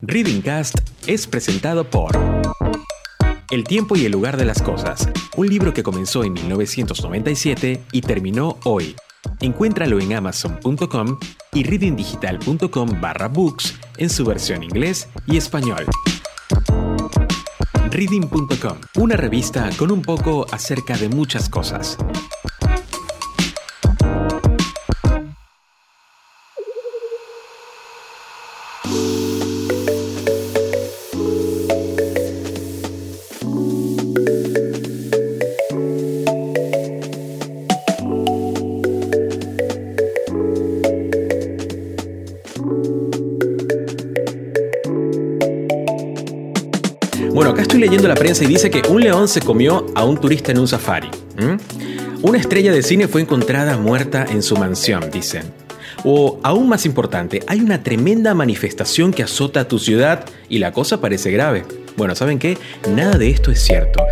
Reading Cast es presentado por El tiempo y el lugar de las cosas, un libro que comenzó en 1997 y terminó hoy. Encuéntralo en amazon.com y readingdigital.com barra books en su versión inglés y español. Reading.com, una revista con un poco acerca de muchas cosas. Prensa y dice que un león se comió a un turista en un safari. Una estrella de cine fue encontrada muerta en su mansión, dicen. O, aún más importante, hay una tremenda manifestación que azota a tu ciudad y la cosa parece grave. Bueno, ¿saben qué? Nada de esto es cierto.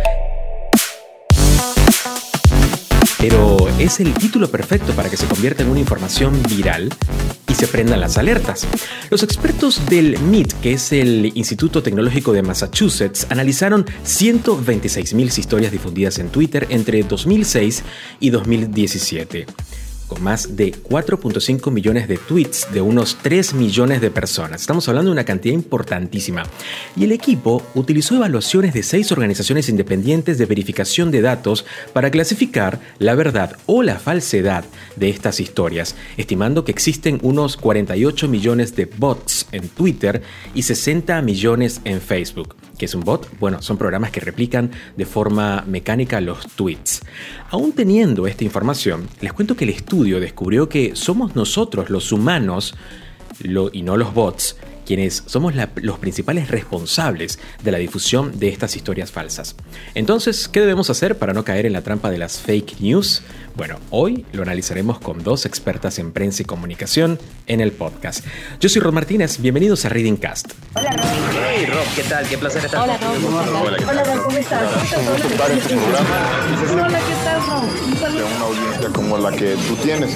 Pero es el título perfecto para que se convierta en una información viral se prendan las alertas. Los expertos del MIT, que es el Instituto Tecnológico de Massachusetts, analizaron 126.000 historias difundidas en Twitter entre 2006 y 2017 con más de 4.5 millones de tweets de unos 3 millones de personas. Estamos hablando de una cantidad importantísima. Y el equipo utilizó evaluaciones de seis organizaciones independientes de verificación de datos para clasificar la verdad o la falsedad de estas historias, estimando que existen unos 48 millones de bots en Twitter y 60 millones en Facebook. ¿Qué es un bot? Bueno, son programas que replican de forma mecánica los tweets. Aún teniendo esta información, les cuento que el estudio descubrió que somos nosotros los humanos y no los bots quienes somos los principales responsables de la difusión de estas historias falsas. Entonces, ¿qué debemos hacer para no caer en la trampa de las fake news? Bueno, hoy lo analizaremos con dos expertas en prensa y comunicación en el podcast. Yo soy Rod Martínez, bienvenidos a Reading Cast. Hola Rob. Hey Rob, ¿qué tal? Qué placer estar Hola Rob. Hola, Hola Rob, ¿cómo estás? Hola, ¿qué tal Rob? De una audiencia como la que tú tienes.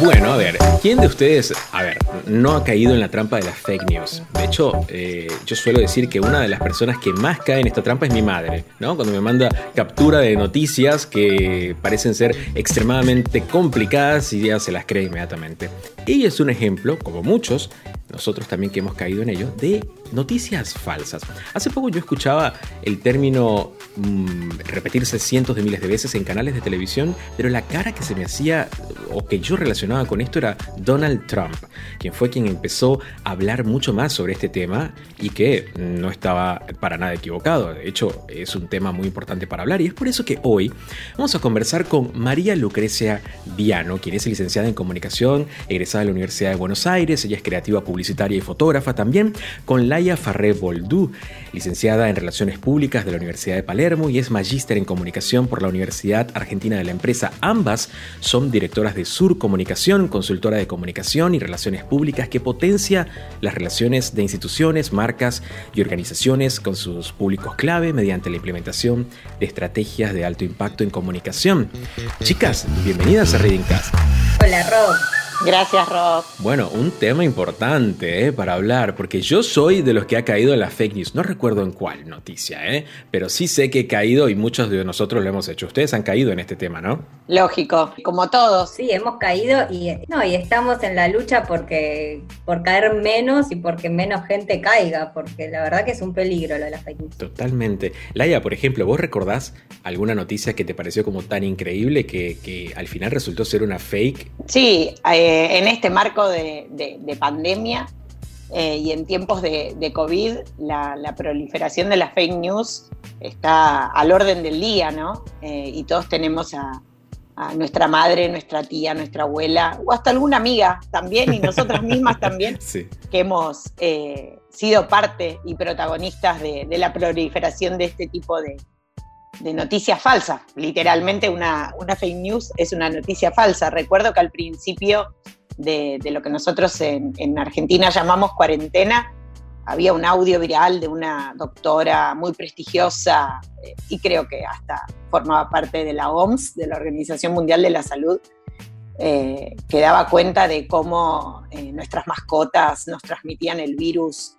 Bueno, a ver, ¿quién de ustedes, a ver, no ha caído en la trampa de las fake news? De hecho, eh, yo suelo decir que una de las personas que más cae en esta trampa es mi madre, ¿no? Cuando me manda captura de noticias que parecen ser extremadamente complicadas y ya se las cree inmediatamente. Ella es un ejemplo, como muchos, nosotros también que hemos caído en ello, de noticias falsas. Hace poco yo escuchaba el término mmm, repetirse cientos de miles de veces en canales de televisión, pero la cara que se me hacía o que yo relacionaba con esto era Donald Trump, quien fue quien empezó a hablar mucho más sobre este tema y que no estaba para nada equivocado. De hecho, es un tema muy importante para hablar y es por eso que hoy vamos a conversar con María Lucrecia Viano, quien es licenciada en comunicación, egresada de la Universidad de Buenos Aires, ella es creativa publicitaria y fotógrafa también, con Laia Farré Boldú, licenciada en Relaciones Públicas de la Universidad de Palermo y es magíster en comunicación por la Universidad Argentina de la Empresa. Ambas son directoras de Sur Comunicación, consultora de comunicación y relaciones públicas que potencia las relaciones de instituciones, marcas y organizaciones con sus públicos clave mediante la implementación de estrategias de alto impacto en comunicación. Chicas, bienvenidas a Reading Cast. Hola Rob. Gracias, Rob. Bueno, un tema importante ¿eh? para hablar, porque yo soy de los que ha caído en la fake news. No recuerdo en cuál noticia, ¿eh? pero sí sé que he caído y muchos de nosotros lo hemos hecho. Ustedes han caído en este tema, ¿no? Lógico, como todos. Sí, hemos caído y, no, y estamos en la lucha porque, por caer menos y porque menos gente caiga, porque la verdad que es un peligro lo de las fake news. Totalmente. Laia, por ejemplo, ¿vos recordás alguna noticia que te pareció como tan increíble que, que al final resultó ser una fake? Sí, eh, en este marco de, de, de pandemia eh, y en tiempos de, de COVID, la, la, proliferación de las fake news está al orden del día, ¿no? Eh, y todos tenemos a, a, nuestra madre, nuestra tía, nuestra abuela, o hasta alguna amiga también, y nosotras mismas también, sí. que hemos eh, sido parte y protagonistas de la proliferación de este tipo de, de noticias falsas. Literalmente una, una, fake news es una noticia falsa. Recuerdo que al principio de, lo que nosotros en, Argentina llamamos cuarentena, había un audio viral de una doctora muy prestigiosa eh, y creo que hasta formaba parte de la OMS, de la Organización Mundial de la Salud, eh, que daba cuenta de cómo eh, nuestras mascotas nos transmitían el virus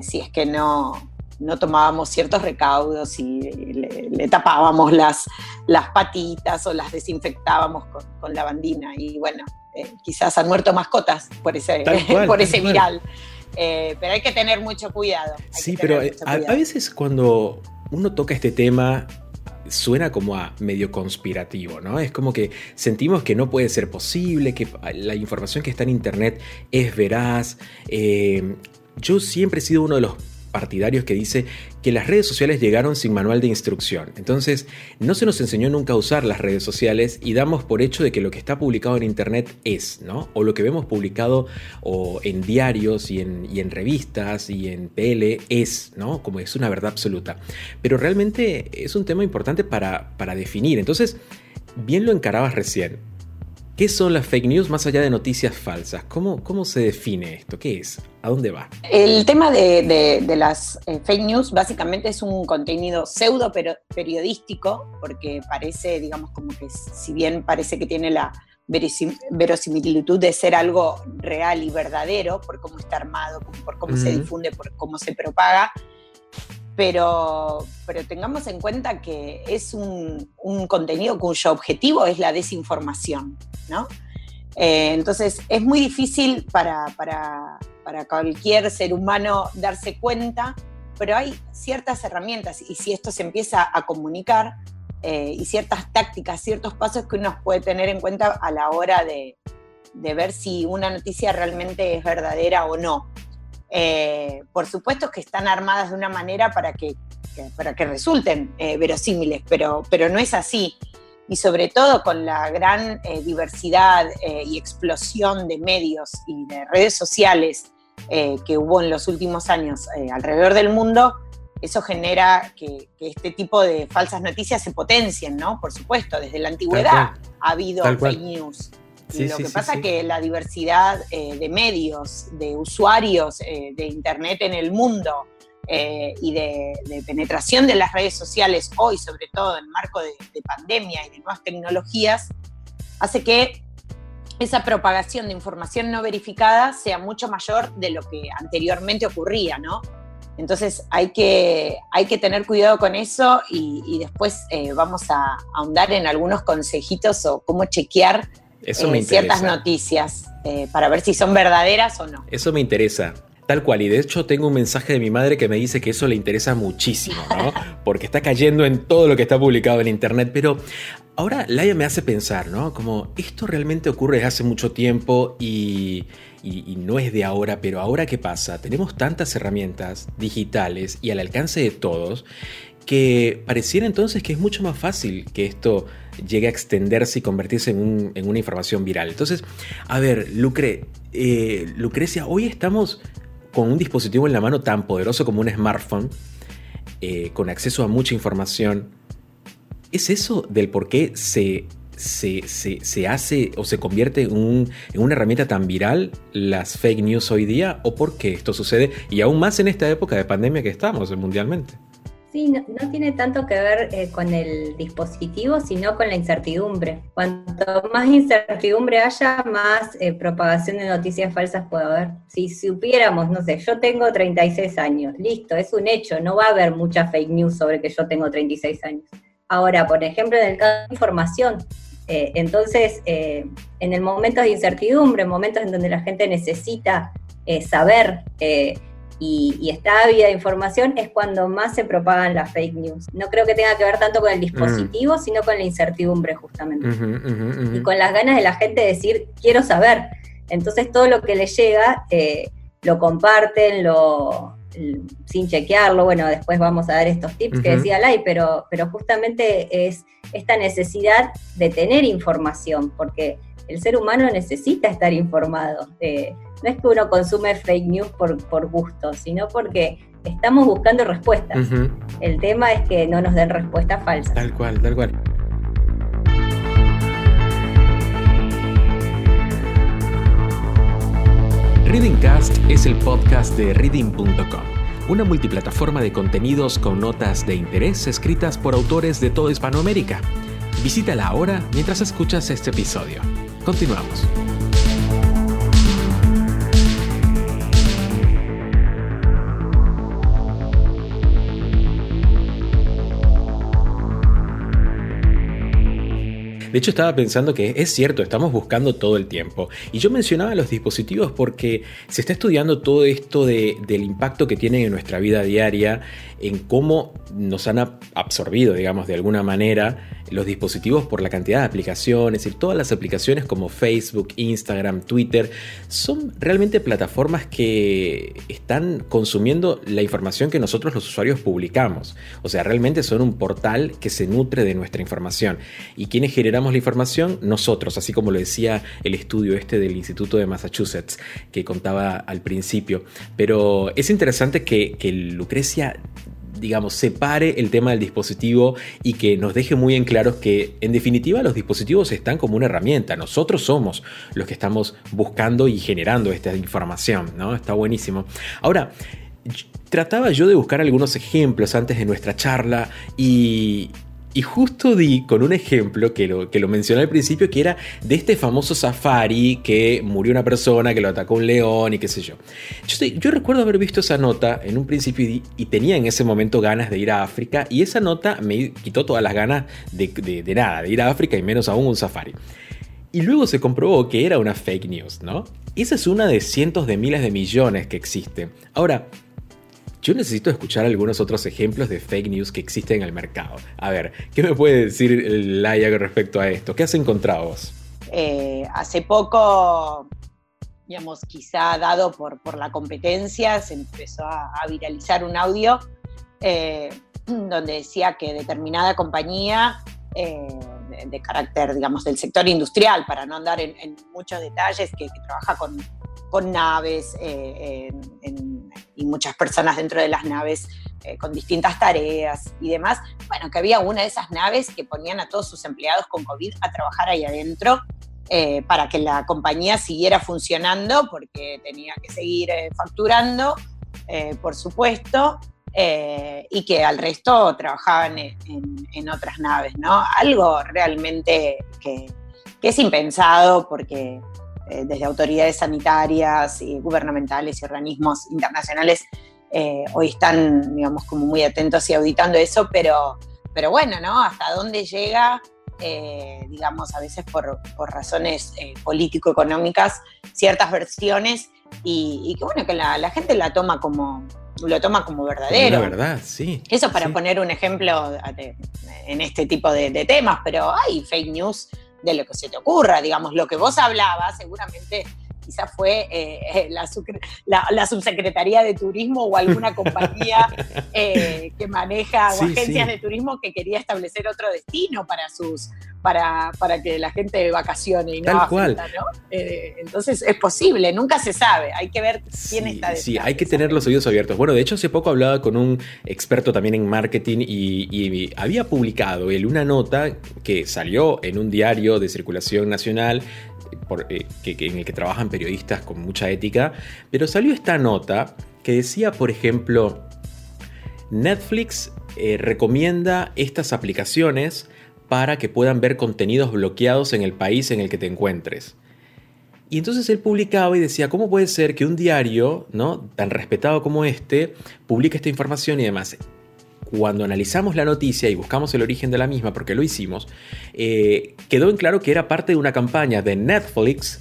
si es que no, no tomábamos ciertos recaudos y le, tapábamos las, las patitas o las desinfectábamos con, con lavandina. Y bueno, eh, quizás han muerto mascotas por ese, por ese viral. Eh, pero hay que tener mucho cuidado. Sí, pero eh, a, veces cuando uno toca este tema suena como a medio conspirativo, ¿no? Es como que sentimos que no puede ser posible, que la información que está en Internet es veraz. yo siempre he sido uno de los partidarios que dice que las redes sociales llegaron sin manual de instrucción. Entonces, no se nos enseñó nunca a usar las redes sociales y damos por hecho de que lo que está publicado en Internet es, ¿no? O lo que vemos publicado o en diarios y en, revistas y en PL es, ¿no? Como es una verdad absoluta. Pero realmente es un tema importante para, para definir. Entonces, bien lo encarabas recién. ¿Qué son las fake news más allá de noticias falsas? ¿Cómo, cómo se define esto? ¿Qué es? ¿A dónde va? El tema de, las eh, fake news básicamente es un contenido pseudo periodístico, porque parece, digamos, como que si bien parece que tiene la verosimilitud de ser algo real y verdadero, por cómo está armado, por cómo se difunde, por cómo se propaga, pero, pero tengamos en cuenta que es un, contenido cuyo objetivo es la desinformación, ¿no? Eh, entonces es muy difícil para, cualquier ser humano darse cuenta, pero hay ciertas herramientas y si esto se empieza a comunicar eh, y ciertas tácticas, ciertos pasos que uno puede tener en cuenta a la hora de, de ver si una noticia realmente es verdadera o no. Eh, por supuesto que están armadas de una manera para que, para que resulten eh, verosímiles, pero, pero no es así. Y sobre todo con la gran eh, diversidad y explosión de medios y de redes sociales que hubo en los últimos años alrededor del mundo, eso genera que, este tipo de falsas noticias se potencien, ¿no? Por supuesto, desde la antigüedad ha habido fake news lo que pasa es que la diversidad eh, de medios, de usuarios eh, de Internet en el mundo eh, y de, penetración de las redes sociales hoy, sobre todo en marco de, pandemia y de nuevas tecnologías, hace que esa propagación de información no verificada sea mucho mayor de lo que anteriormente ocurría, ¿no? Entonces hay que, hay que tener cuidado con eso y, después vamos a ahondar en algunos consejitos o cómo chequear eso me ciertas noticias eh, para ver si son verdaderas o no. Eso me interesa. Tal cual, y de hecho tengo un mensaje de mi madre que me dice que eso le interesa muchísimo, ¿no? Porque está cayendo en todo lo que está publicado en internet, pero ahora Laia me hace pensar, ¿no? Como esto realmente ocurre desde hace mucho tiempo y, y, no es de ahora, pero ahora qué pasa? Tenemos tantas herramientas digitales y al alcance de todos que pareciera entonces que es mucho más fácil que esto llegue a extenderse y convertirse en, una información viral. Entonces, a ver, Lucre, eh, Lucrecia, hoy estamos con un dispositivo en la mano tan poderoso como un smartphone, eh, con acceso a mucha información. ¿Es eso del por qué se, se, hace o se convierte en, en, una herramienta tan viral las fake news hoy día? ¿O por qué esto sucede? Y aún más en esta época de pandemia que estamos mundialmente. Sí, no, tiene tanto que ver eh, con el dispositivo, sino con la incertidumbre. Cuanto más incertidumbre haya, más eh, propagación de noticias falsas puede haber. Si supiéramos, no sé, yo tengo 36 años, listo, es un hecho, no va a haber mucha fake news sobre que yo tengo 36 años. Ahora, por ejemplo, en el caso de información, eh, entonces, en el momento de incertidumbre, en momentos en donde la gente necesita saber y, está ávida de información, es cuando más se propagan las fake news. No creo que tenga que ver tanto con el dispositivo, mm. sino con la incertidumbre justamente. Y con las ganas de la gente de decir, quiero saber. Entonces todo lo que le llega, eh, lo comparten, lo, sin chequearlo. Bueno, después vamos a ver estos tips que decía Lai, pero, pero justamente es esta necesidad de tener información, porque el ser humano necesita estar informado. Eh, no es que uno consume fake news por, por gusto, sino porque estamos buscando respuestas. El tema es que no nos den respuestas falsas. Tal cual, tal cual. Readingcast es el podcast de reading.com, una multiplataforma de contenidos con notas de interés escritas por autores de toda Hispanoamérica. Visítala ahora mientras escuchas este episodio. Continuamos. De hecho, estaba pensando que es cierto, estamos buscando todo el tiempo. Y yo mencionaba los dispositivos porque se está estudiando todo esto del impacto que tienen en nuestra vida diaria, en cómo nos han absorbido, digamos, de alguna manera los dispositivos por la cantidad de aplicaciones y todas las aplicaciones como Facebook, Instagram, Twitter, son realmente plataformas que están consumiendo la información que nosotros los usuarios publicamos. O sea, realmente son un portal que se nutre de nuestra información. ¿Y quienes la información? Nosotros, así como lo decía el estudio este del Instituto de Massachusetts que contaba al principio. Pero es interesante que, que Lucrecia digamos, separe el tema del dispositivo y que nos deje muy en claro que, en definitiva, los dispositivos están como una herramienta. Nosotros somos los que estamos buscando y generando esta información, ¿no? Está buenísimo. Ahora, trataba yo de buscar algunos ejemplos antes de nuestra charla y, y justo di con un ejemplo que lo, que lo mencioné al principio, que era de este famoso safari que murió una persona, que lo atacó un león y qué sé yo. Yo, recuerdo haber visto esa nota en un principio y, tenía en ese momento ganas de ir a África y esa nota me quitó todas las ganas de, nada, de ir a África y menos aún un safari. Y luego se comprobó que era una fake news, ¿no? Esa es una de cientos de miles de millones que existe. Ahora, yo necesito escuchar algunos otros ejemplos de fake news que existen en el mercado. A ver, ¿qué me puede decir Laia respecto a esto? ¿Qué has encontrado vos? Eh, hace poco, digamos, quizá dado por, por la competencia, se empezó a, viralizar un audio eh, donde decía que determinada compañía eh, de, carácter, digamos, del sector industrial, para no andar en, muchos detalles, que, trabaja con, con naves en y muchas personas dentro de las naves eh, con distintas tareas y demás. Bueno, que había una de esas naves que ponían a todos sus empleados con COVID a trabajar ahí adentro eh, para que la compañía siguiera funcionando porque tenía que seguir eh, facturando, por supuesto, y que al resto trabajaban en, otras naves, ¿no? Algo realmente que, que es impensado porque eh, desde autoridades sanitarias y gubernamentales y organismos internacionales eh, hoy están, digamos, como muy atentos y auditando eso, pero, pero bueno, ¿no? Hasta dónde llega, eh, digamos, a veces por, razones político-económicas, ciertas versiones y, que bueno, que la, gente la toma como, lo toma como verdadero. La verdad, sí. Eso para poner un ejemplo en este tipo de, de temas, pero hay fake news de lo que se te ocurra, digamos, lo que vos hablabas seguramente quizás fue eh, la, la, subsecretaría de turismo o alguna compañía eh, que maneja o agencias de turismo que quería establecer otro destino para sus para, para que la gente vacacione y no Tal cual. Eh, entonces es posible, nunca se sabe, hay que ver quién está detrás. Sí, hay que tener los oídos abiertos. Bueno, de hecho hace poco hablaba con un experto también en marketing y, y había publicado él una nota que salió en un diario de circulación nacional eh, en el que trabajan periodistas con mucha ética, pero salió esta nota que decía, por ejemplo, Netflix eh, recomienda estas aplicaciones para que puedan ver contenidos bloqueados en el país en el que te encuentres. Y entonces él publicaba y decía, ¿cómo puede ser que un diario, ¿no? tan respetado como este, publique esta información y demás? Cuando analizamos la noticia y buscamos el origen de la misma, porque lo hicimos, eh, quedó en claro que era parte de una campaña de Netflix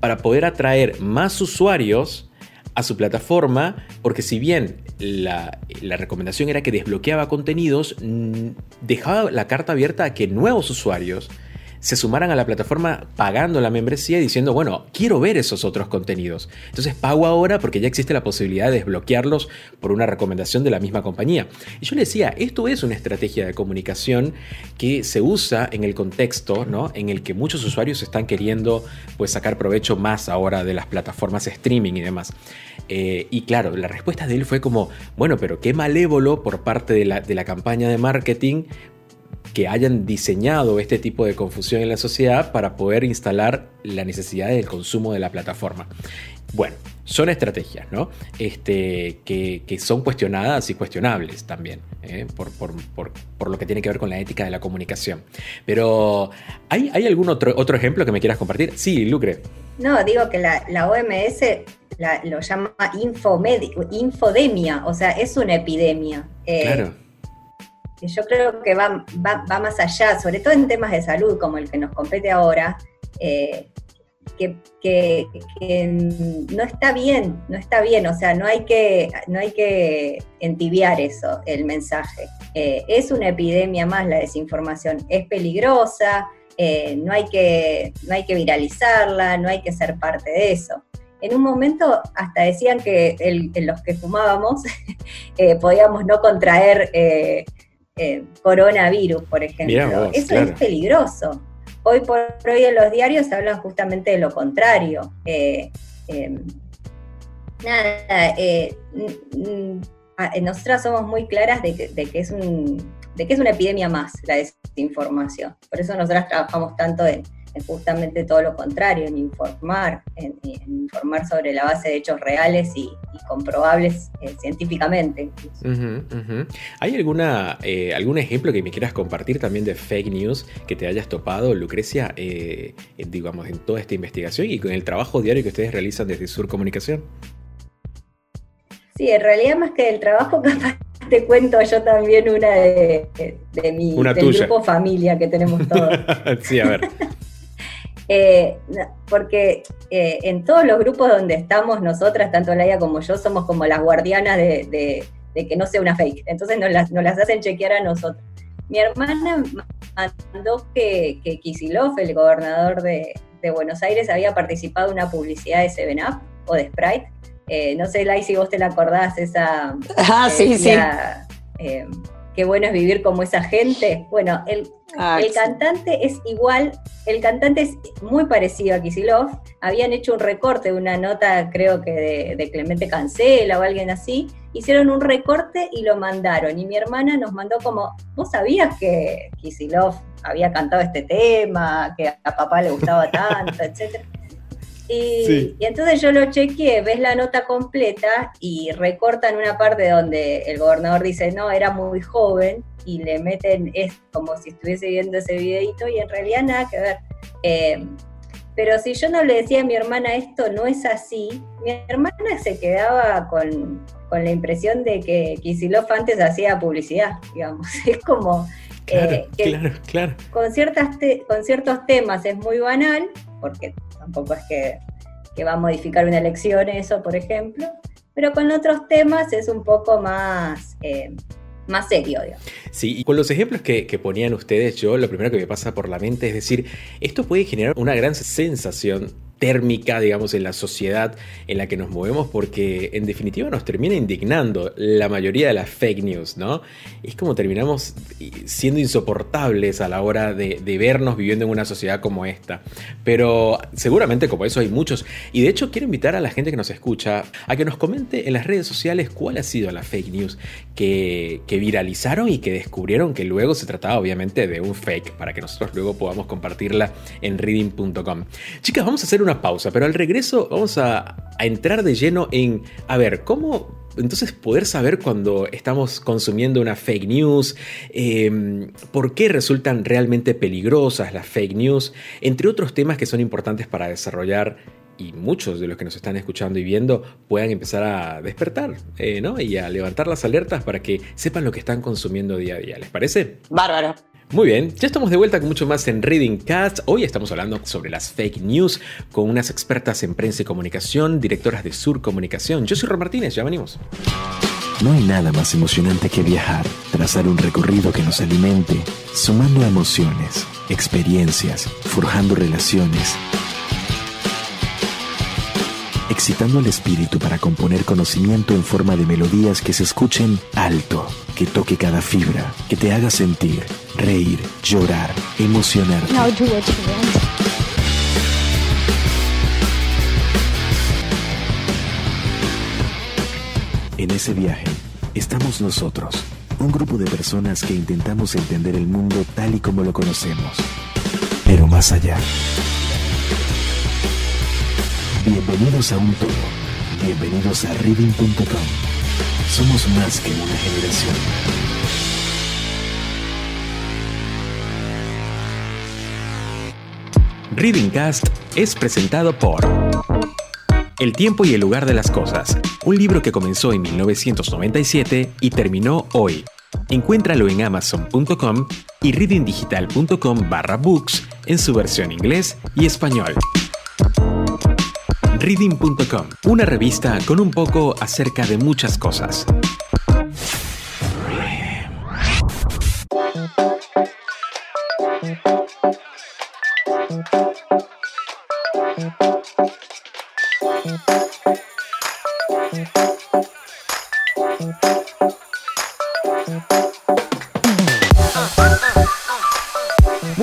para poder atraer más usuarios a su plataforma, porque si bien la, recomendación era que desbloqueaba contenidos, dejaba la carta abierta a que nuevos usuarios se sumaran a la plataforma pagando la membresía y diciendo, bueno, quiero ver esos otros contenidos. Entonces pago ahora porque ya existe la posibilidad de desbloquearlos por una recomendación de la misma compañía. Y yo le decía, esto es una estrategia de comunicación que se usa en el contexto, ¿no? En el que muchos usuarios están queriendo pues sacar provecho más ahora de las plataformas streaming y demás. Eh, y claro, la respuesta de él fue como, bueno, pero qué malévolo por parte de la, de la campaña de marketing que hayan diseñado este tipo de confusión en la sociedad para poder instalar la necesidad del consumo de la plataforma. Bueno, son estrategias, ¿no? Este, que, son cuestionadas y cuestionables también, ¿eh? por, lo que tiene que ver con la ética de la comunicación. Pero, ¿hay, algún otro, otro ejemplo que me quieras compartir? Sí, Lucre. No, digo que la, OMS lo llama infodemia, o sea, es una epidemia. Eh, claro. Yo creo que va, va, más allá, sobre todo en temas de salud como el que nos compete ahora. Eh, que, no está bien, no está bien, o sea, no hay que, no hay que entibiar eso, el mensaje. Eh, es una epidemia más la desinformación, es peligrosa, eh, no, hay que, no hay que viralizarla, no hay que ser parte de eso. En un momento hasta decían que los que fumábamos podíamos no contraer coronavirus, por ejemplo. eso es peligroso. Hoy por hoy en los diarios hablan justamente de lo contrario. Eh, em, nada, eh, nosotras somos muy claras de que, es de que es una epidemia más la desinformación. Por eso nosotras trabajamos tanto en, justamente todo lo contrario, en informar, en, informar sobre la base de hechos reales y, comprobables eh, científicamente. ¿Hay alguna, eh, algún ejemplo que me quieras compartir también de fake news que te hayas topado, Lucrecia, eh, digamos, en toda esta investigación y con el trabajo diario que ustedes realizan desde Sur Comunicación? Sí, en realidad más que el trabajo, capaz te cuento yo también una de, mi grupo familia que tenemos todos. sí, a ver. Eh, porque eh, en todos los grupos donde estamos nosotras, tanto Laia como yo, somos como las guardianas de, que no sea una fake. Entonces nos las, las, hacen chequear a nosotros. Mi hermana mandó que, que Kisilov, el gobernador de, Buenos Aires, había participado en una publicidad de Seven Up o de Sprite. Eh, no sé, Lai, si vos te la acordás, esa... Ah, sí, sí. Qué bueno es vivir como esa gente. Bueno, el, Ah, el cantante es igual, el cantante es muy parecido a Kisilov. Habían hecho un recorte de una nota, creo que de, Clemente Cancela o alguien así. Hicieron un recorte y lo mandaron. Y mi hermana nos mandó como, ¿vos sabías que Kisilov había cantado este tema, que a papá le gustaba tanto, etcétera? Y, entonces yo lo chequeé, ves la nota completa y recortan una parte donde el gobernador dice, no, era muy joven, y le meten, es como si estuviese viendo ese videito y en realidad nada que ver. Eh, pero si yo no le decía a mi hermana esto no es así, mi hermana se quedaba con, la impresión de que Kisilov antes hacía publicidad, digamos. Es como eh, claro, claro, Con, ciertas con ciertos temas es muy banal, porque tampoco es que, va a modificar una elección eso, por ejemplo, pero con otros temas es un poco más, eh, más serio. Sí, y con los ejemplos que, que, ponían ustedes, yo lo primero que me pasa por la mente es decir, esto puede generar una gran sensación térmica, digamos, en la sociedad en la que nos movemos, porque en definitiva nos termina indignando la mayoría de las fake news, ¿no? Es como terminamos siendo insoportables a la hora de, vernos viviendo en una sociedad como esta. Pero seguramente como eso hay muchos. Y de hecho quiero invitar a la gente que nos escucha a que nos comente en las redes sociales cuál ha sido la fake news que, que viralizaron y que descubrieron que luego se trataba obviamente de un fake, para que nosotros luego podamos compartirla en reading.com. Chicas, vamos a hacer un una pausa, pero al regreso vamos a, entrar de lleno en, a ver, ¿cómo entonces poder saber cuando estamos consumiendo una fake news, em, por qué resultan realmente peligrosas las fake news, entre otros temas que son importantes para desarrollar y muchos de los que nos están escuchando y viendo puedan empezar a despertar eh, ¿no? y a levantar las alertas para que sepan lo que están consumiendo día a día. ¿Les parece? Bárbaro. Muy bien, ya estamos de vuelta con mucho más en Reading Cast. Hoy estamos hablando sobre las fake news con unas expertas en prensa y comunicación, directoras de Sur Comunicación. Yo soy Ron Martínez, ya venimos. No hay nada más emocionante que viajar, trazar un recorrido que nos alimente, sumando emociones, experiencias, forjando relaciones excitando el espíritu para componer conocimiento en forma de melodías que se escuchen alto, que toque cada fibra, que te haga sentir, reír, llorar, emocionar. En ese viaje estamos nosotros un grupo de personas que intentamos entender el mundo tal y como lo conocemos, pero más allá. Bienvenidos a un todo. Bienvenidos a reading.com. Somos más que una generación. Reading Cast es presentado por El tiempo y el lugar de las cosas, un libro que comenzó en 1997 y terminó hoy. Encuéntralo en amazon.com y readingdigital.com barra books en su versión inglés y español. Reading.com, una revista con un poco acerca de muchas cosas. Muy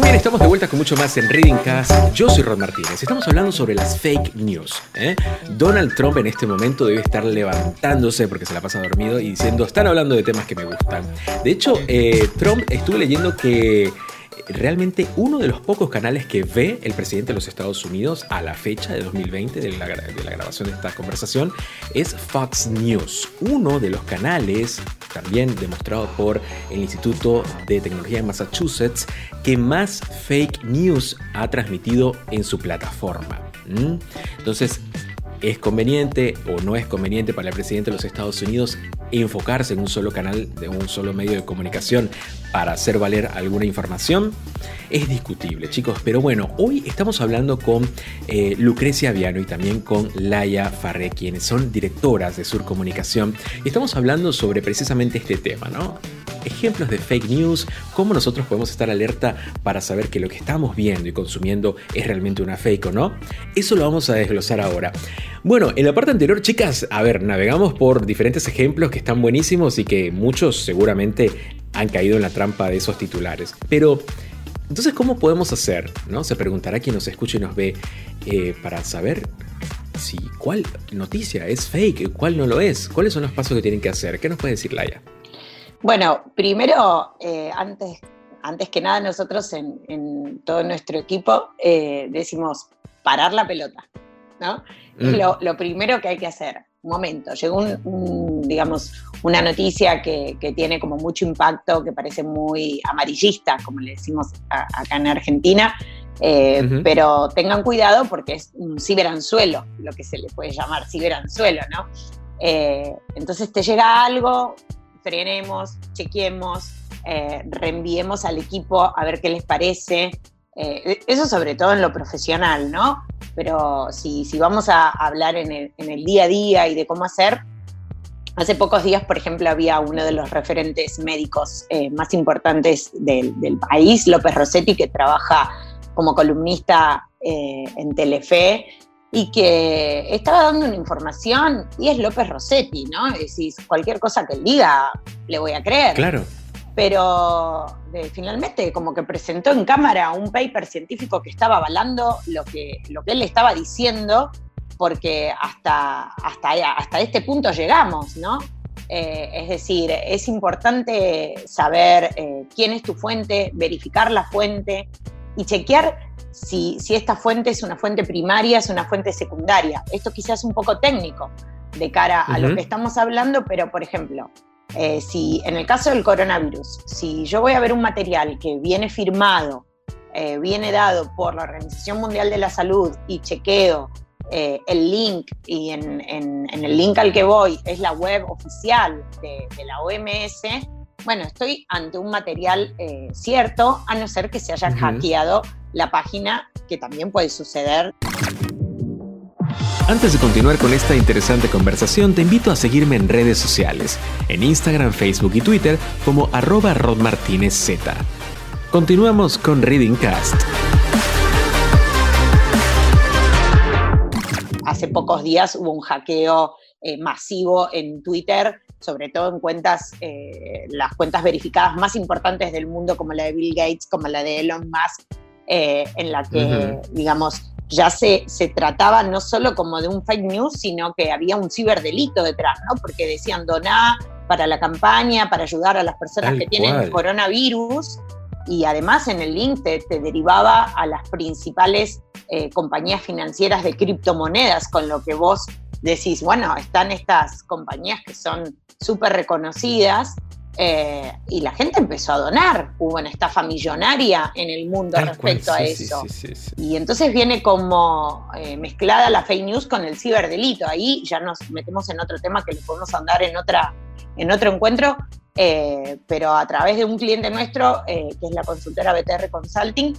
bien, estamos de vuelta con mucho más en Reading Cast. Yo soy Rod Martínez. Estamos hablando sobre las fake news. ¿eh? Donald Trump en este momento debe estar levantándose porque se la pasa dormido y diciendo, están hablando de temas que me gustan. De hecho, eh, Trump estuve leyendo que realmente uno de los pocos canales que ve el presidente de los Estados Unidos a la fecha de 2020 de la, grabación de esta conversación es Fox News, uno de los canales también demostrado por el Instituto de Tecnología de Massachusetts que más fake news ha transmitido en su plataforma. ¿Mm? Entonces, ¿Es conveniente o no es conveniente para el presidente de los Estados Unidos enfocarse en un solo canal, de un solo medio de comunicación para hacer valer alguna información? Es discutible, chicos, pero bueno, hoy estamos hablando con eh, Lucrecia Viano y también con Laia Farré, quienes son directoras de Sur Comunicación, y estamos hablando sobre precisamente este tema, ¿no? ejemplos de fake news, cómo nosotros podemos estar alerta para saber que lo que estamos viendo y consumiendo es realmente una fake o no. Eso lo vamos a desglosar ahora. Bueno, en la parte anterior, chicas, a ver, navegamos por diferentes ejemplos que están buenísimos y que muchos seguramente han caído en la trampa de esos titulares. Pero, entonces, ¿cómo podemos hacer? ¿no? Se preguntará quien nos escucha y nos ve eh, para saber si cuál noticia es fake, cuál no lo es, cuáles son los pasos que tienen que hacer. ¿Qué nos puede decir Laia? Bueno, primero, eh, antes, antes que nada, nosotros en, todo nuestro equipo eh, decimos parar la pelota, ¿no? Es mm. lo, primero que hay que hacer. Momento, llegó un, digamos, una noticia que, tiene como mucho impacto, que parece muy amarillista, como le decimos acá en Argentina, eh, pero tengan cuidado porque es un ciberanzuelo, lo que se le puede llamar ciberanzuelo, ¿no? entonces te llega algo, frenemos, chequeemos, eh, reenviemos al equipo a ver qué les parece. Eh, eso sobre todo en lo profesional, ¿no? Pero si, si vamos a hablar en el, día a día y de cómo hacer, hace pocos días, por ejemplo, había uno de los referentes médicos eh, más importantes del, del, país, López Rossetti, que trabaja como columnista en Telefe y que estaba dando una información y es López Rossetti, ¿no? Es decir, cualquier cosa que él diga, le voy a creer. Claro. Pero finalmente como que presentó en cámara un paper científico que estaba avalando lo que, lo que él le estaba diciendo, porque hasta, hasta, hasta este punto llegamos, ¿no? Eh, es decir, es importante saber eh, quién es tu fuente, verificar la fuente y chequear si, esta fuente es una fuente primaria, es una fuente secundaria. Esto quizás es un poco técnico de cara a lo que estamos hablando, pero por ejemplo, eh, si en el caso del coronavirus, si yo voy a ver un material que viene firmado, eh, viene dado por la Organización Mundial de la Salud y chequeo eh, el link y en, el link al que voy es la web oficial de, la OMS, bueno, estoy ante un material cierto, a no ser que se haya hackeado la página, que también puede suceder. Antes de continuar con esta interesante conversación, te invito a seguirme en redes sociales, en Instagram, Facebook y Twitter como arroba rodmartinezz. Continuamos con Reading Cast. Hace pocos días hubo un hackeo eh, masivo en Twitter, sobre todo en cuentas, eh, las cuentas verificadas más importantes del mundo, como la de Bill Gates, como la de Elon Musk, eh, en la que, digamos, ya se, se trataba no solo como de un fake news, sino que había un ciberdelito detrás, ¿no? Porque decían doná para la campaña, para ayudar a las personas que tienen coronavirus. Y además en el link te, derivaba a las principales eh, compañías financieras de criptomonedas, con lo que vos decís, bueno, están estas compañías que son súper reconocidas eh, y la gente empezó a donar. Hubo una estafa millonaria en el mundo respecto a eso. y entonces viene como eh, mezclada la fake news con el ciberdelito. Ahí ya nos metemos en otro tema que le podemos andar en, otra, en otro encuentro, eh, pero a través de un cliente nuestro, que es la consultora BTR Consulting,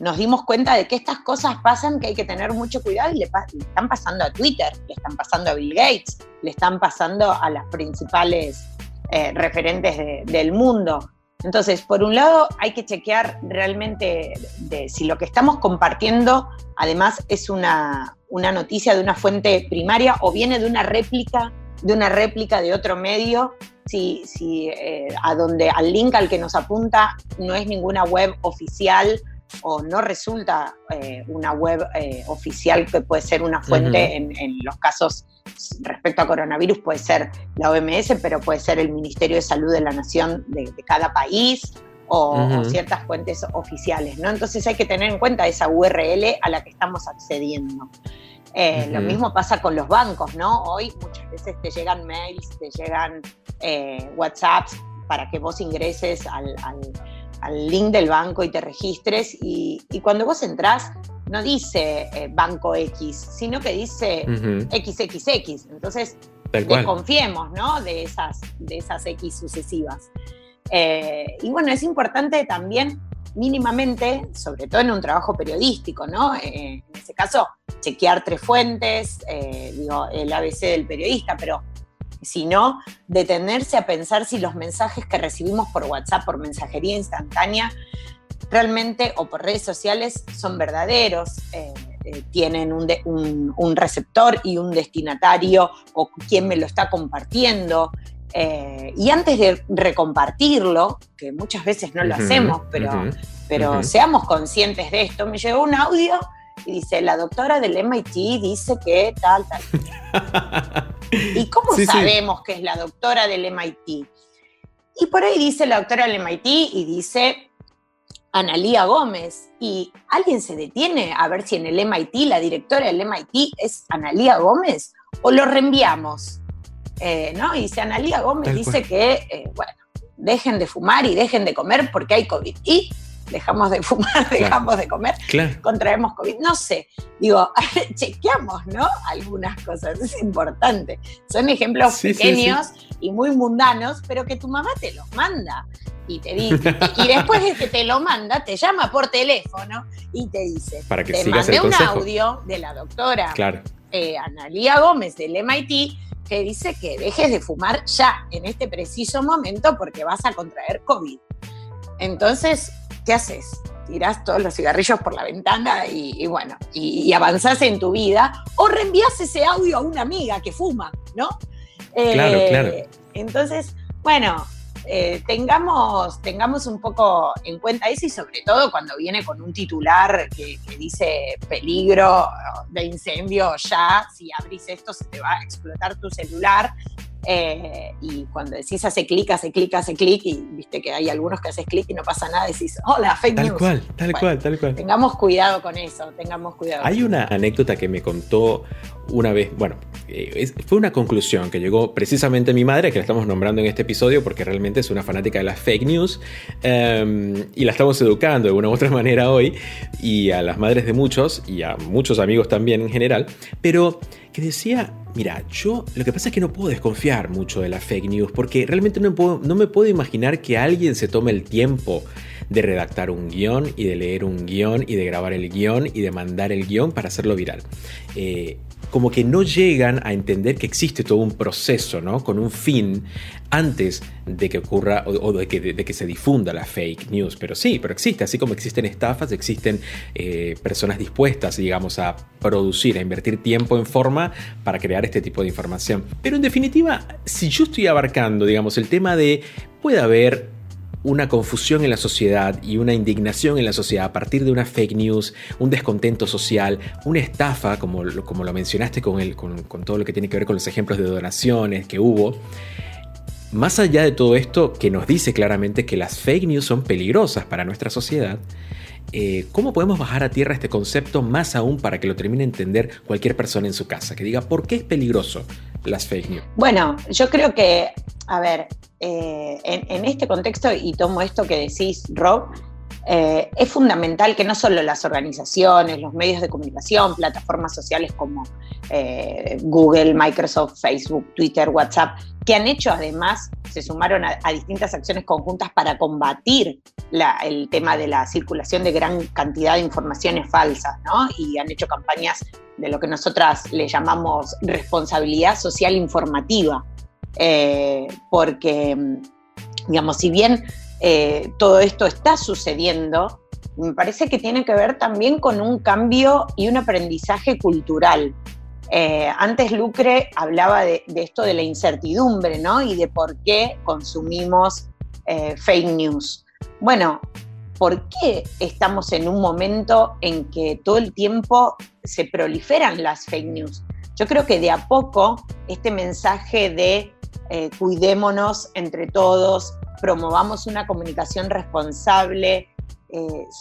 nos dimos cuenta de que estas cosas pasan, que hay que tener mucho cuidado y le, están pasando a Twitter, le están pasando a Bill Gates, le están pasando a las principales eh, referentes del mundo. Entonces, por un lado, hay que chequear realmente de, si lo que estamos compartiendo, además, es una, noticia de una fuente primaria o viene de una réplica, de una réplica de otro medio, si, si eh, a donde al link al que nos apunta no es ninguna web oficial o no resulta eh, una web eh, oficial que puede ser una fuente en, los casos respecto a coronavirus, puede ser la OMS, pero puede ser el Ministerio de Salud de la Nación de, cada país o, ciertas fuentes oficiales, ¿no? Entonces hay que tener en cuenta esa URL a la que estamos accediendo. Eh, lo mismo pasa con los bancos, ¿no? Hoy muchas veces te llegan mails, te llegan WhatsApps para que vos ingreses al al link del banco y te registres y, cuando vos entrás no dice eh, banco X, sino que dice XXX. Entonces, desconfiemos ¿no? de, esas, de esas X sucesivas. Eh, y bueno, es importante también mínimamente, sobre todo en un trabajo periodístico, ¿no? Eh, en ese caso, chequear tres fuentes, digo, el ABC del periodista, pero sino detenerse a pensar si los mensajes que recibimos por WhatsApp, por mensajería instantánea, realmente o por redes sociales son verdaderos, eh, eh, tienen un, receptor y un destinatario o quién me lo está compartiendo. Eh, y antes de recompartirlo, que muchas veces no lo hacemos, pero, pero seamos conscientes de esto, me llegó un audio y dice, la doctora del MIT dice que tal, tal. ¿Y cómo sabemos que es la doctora del MIT? Y por ahí dice la doctora del MIT y dice Analía Gómez. Y alguien se detiene a ver si en el MIT la directora del MIT es Analía Gómez o lo reenviamos. Eh, ¿no? Y dice Analía Gómez dice que, eh, bueno, dejen de fumar y dejen de comer porque hay COVID. Y dejamos de fumar, dejamos de comer, contraemos COVID. No sé, digo, chequeamos, ¿no? Algunas cosas, es importante. Son ejemplos pequeños y muy mundanos, pero que tu mamá te los manda. Y te dice, y después de que te lo manda, te llama por teléfono y te dice, Para que te mandé un audio de la doctora eh, Analía Gómez del MIT que dice que dejes de fumar ya, en este preciso momento, porque vas a contraer COVID. Entonces, ¿qué haces? Tirás todos los cigarrillos por la ventana y, bueno, y, avanzás en tu vida, o reenvías ese audio a una amiga que fuma, ¿no? Claro, eh, claro. Entonces, bueno, eh, tengamos, tengamos un poco en cuenta eso y sobre todo cuando viene con un titular que, dice peligro de incendio ya, si abrís esto se te va a explotar tu celular. Eh, y cuando decís hace clic, hace clic, hace clic, y viste que hay algunos que haces clic y no pasa nada, decís, hola, fake tal news. Cual, tal cual, tal cual. Tengamos cuidado con eso, tengamos cuidado. Hay una anécdota que me contó una vez, bueno, eh, fue una conclusión que llegó precisamente mi madre, que la estamos nombrando en este episodio porque realmente es una fanática de las fake news em, y la estamos educando de una u otra manera hoy y a las madres de muchos y a muchos amigos también en general, pero que decía, mira, yo lo que pasa es que no puedo desconfiar mucho de las fake news porque realmente no, puedo, no me puedo imaginar que alguien se tome el tiempo de redactar un guion y de leer un guion y de grabar el guion y de mandar el guion para hacerlo viral. Eh, como que no llegan a entender que existe todo un proceso, ¿no? Con un fin antes de que ocurra o, de, que, se difunda la fake news. Pero sí, pero existe, así como existen estafas, existen eh, personas dispuestas, digamos, a producir, a invertir tiempo en forma para crear este tipo de información. Pero en definitiva, si yo estoy abarcando, digamos, el tema de puede haber una confusión en la sociedad y una indignación en la sociedad a partir de una fake news, un descontento social, una estafa, como, como lo mencionaste con, el, con todo lo que tiene que ver con los ejemplos de donaciones que hubo. Más allá de todo esto, que nos dice claramente que las fake news son peligrosas para nuestra sociedad, eh, ¿cómo podemos bajar a tierra este concepto más aún para que lo termine de entender cualquier persona en su casa? Que diga, ¿por qué es peligroso las fake news? Bueno, yo creo que, a ver, eh, en, este contexto, y tomo esto que decís, Rob, eh, es fundamental que no solo las organizaciones, los medios de comunicación, plataformas sociales como Google, Microsoft, Facebook, Twitter, WhatsApp, que han hecho además, se sumaron a, distintas acciones conjuntas para combatir el tema de la circulación de gran cantidad de informaciones falsas, ¿no? Y han hecho campañas de lo que nosotras le llamamos responsabilidad social informativa, eh, porque, digamos, si bien eh, todo esto está sucediendo, me parece que tiene que ver también con un cambio y un aprendizaje cultural. Eh, antes Lucre hablaba de, esto de la incertidumbre, ¿no? Y de por qué consumimos fake news. Bueno, ¿por qué estamos en un momento en que todo el tiempo se proliferan las fake news? Yo creo que de a poco este mensaje de eh, cuidémonos entre todos, promovamos una comunicación responsable,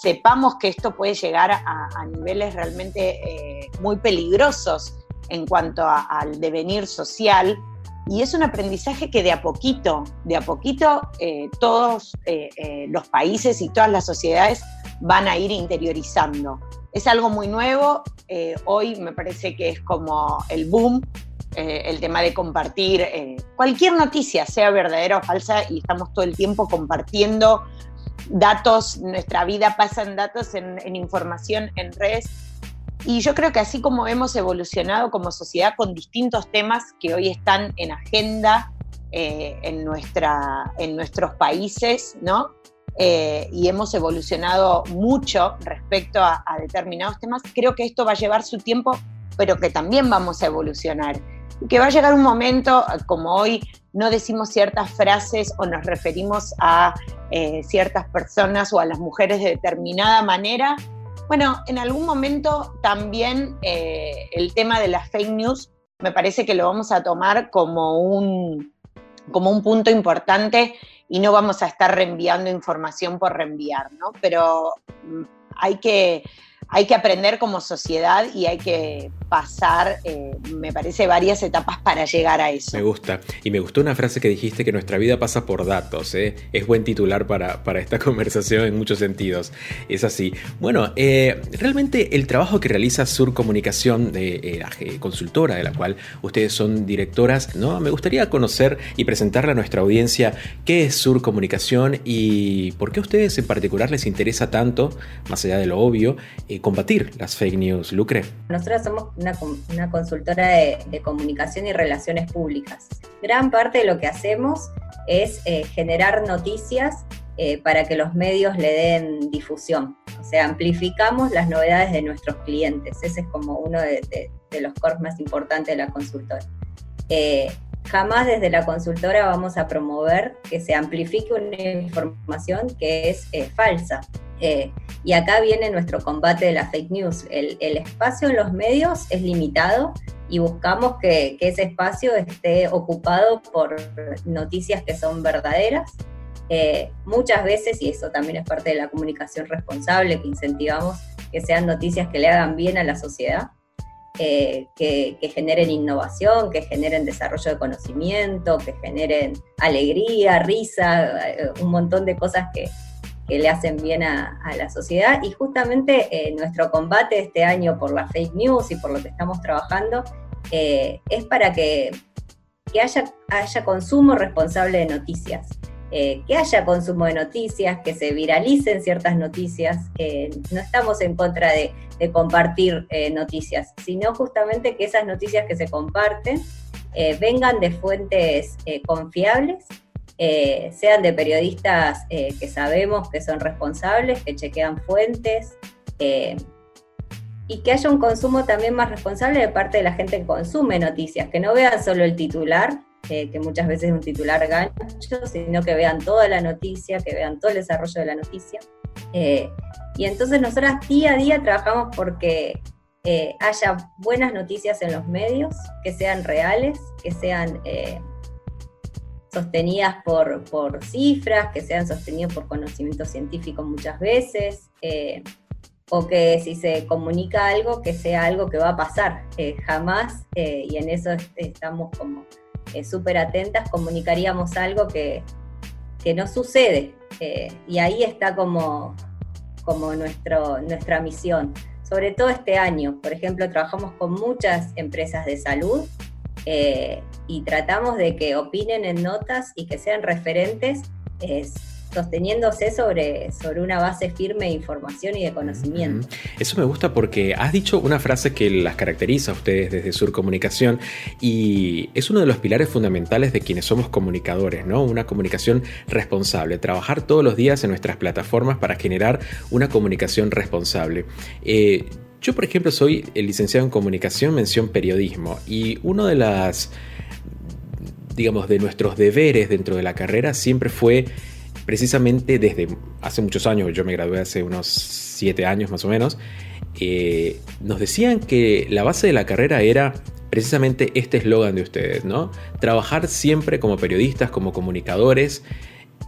sepamos que esto puede llegar a, niveles realmente muy peligrosos en cuanto al devenir social. Y es un aprendizaje que de a poquito, de a poquito, eh, todos eh, eh, los países y todas las sociedades van a ir interiorizando. Es algo muy nuevo, hoy me parece que es como el boom, el tema de compartir cualquier noticia, sea verdadera o falsa, y estamos todo el tiempo compartiendo datos, nuestra vida pasa en datos, en, información, en redes, y yo creo que así como hemos evolucionado como sociedad con distintos temas que hoy están en agenda eh, en, nuestra, en nuestros países, ¿no? Eh, y hemos evolucionado mucho respecto a, determinados temas, creo que esto va a llevar su tiempo, pero que también vamos a evolucionar. Que va a llegar un momento, como hoy no decimos ciertas frases o nos referimos a eh, ciertas personas o a las mujeres de determinada manera, bueno, en algún momento también eh, el tema de las fake news me parece que lo vamos a tomar como un, como un punto importante y no vamos a estar reenviando información por reenviar, ¿no? Pero mm, hay que, hay que aprender como sociedad y hay que pasar, eh, me parece, varias etapas para llegar a eso. Me gusta. Y me gustó una frase que dijiste que nuestra vida pasa por datos. ¿eh? Es buen titular para, para, esta conversación en muchos sentidos. Es así. Bueno, eh, realmente el trabajo que realiza Sur Comunicación, de, consultora de la cual ustedes son directoras, ¿no? me gustaría conocer y presentarle a nuestra audiencia qué es Sur Comunicación y por qué a ustedes en particular les interesa tanto, más allá de lo obvio, combatir las fake news. Lucre. Nosotros somos una, consultora de, comunicación y relaciones públicas. Gran parte de lo que hacemos es eh, generar noticias eh, para que los medios le den difusión. O sea, amplificamos las novedades de nuestros clientes. Ese es como uno de, los cores más importantes de la consultora. Eh, jamás desde la consultora vamos a promover que se amplifique una información que es falsa. Eh, y acá viene nuestro combate de la fake news. El, espacio en los medios es limitado y buscamos que, ese espacio esté ocupado por noticias que son verdaderas. Eh, muchas veces, y eso también es parte de la comunicación responsable, que incentivamos que sean noticias que le hagan bien a la sociedad, eh, que, que, generen innovación, que generen desarrollo de conocimiento, que generen alegría, risa, un montón de cosas que, que le hacen bien a, la sociedad. Y justamente eh, nuestro combate este año por la fake news y por lo que estamos trabajando eh, es para que, haya, haya consumo responsable de noticias. Eh, que haya consumo de noticias, que se viralicen ciertas noticias. no estamos en contra de, compartir noticias, sino justamente que esas noticias que se comparten vengan de fuentes confiables eh, sean de periodistas eh, que sabemos que son responsables, que chequean fuentes, eh, y que haya un consumo también más responsable de parte de la gente que consume noticias, que no vean solo el titular eh, que muchas veces es un titular gancho, sino que vean toda la noticia, que vean todo el desarrollo de la noticia. Eh, y entonces nosotras día a día trabajamos porque eh, haya buenas noticias en los medios, que sean reales, que sean sostenidas por, por, cifras, que sean sostenidas por conocimiento científico muchas veces, o que si se comunica algo, que sea algo que va a pasar, jamás, y en eso estamos como eh, súper atentas, comunicaríamos algo que, no sucede. Eh, y ahí está como, como nuestro, nuestra misión. Sobre todo este año, por ejemplo, trabajamos con muchas empresas de salud eh, y tratamos de que opinen en notas y que sean referentes sosteniéndose sobre, sobre una base firme de información y de conocimiento. Eso me gusta porque has dicho una frase que las caracteriza a ustedes desde Sur Comunicación y es uno de los pilares fundamentales de quienes somos comunicadores, ¿no? Una comunicación responsable, trabajar todos los días en nuestras plataformas para generar una comunicación responsable. Eh, yo, por ejemplo, soy el licenciado en comunicación, mención periodismo, y uno de las, digamos, de nuestros deberes dentro de la carrera siempre fue precisamente desde hace muchos años, yo me gradué hace unos siete años más o menos, eh, nos decían que la base de la carrera era precisamente este eslogan de ustedes, ¿no? Trabajar siempre como periodistas, como comunicadores,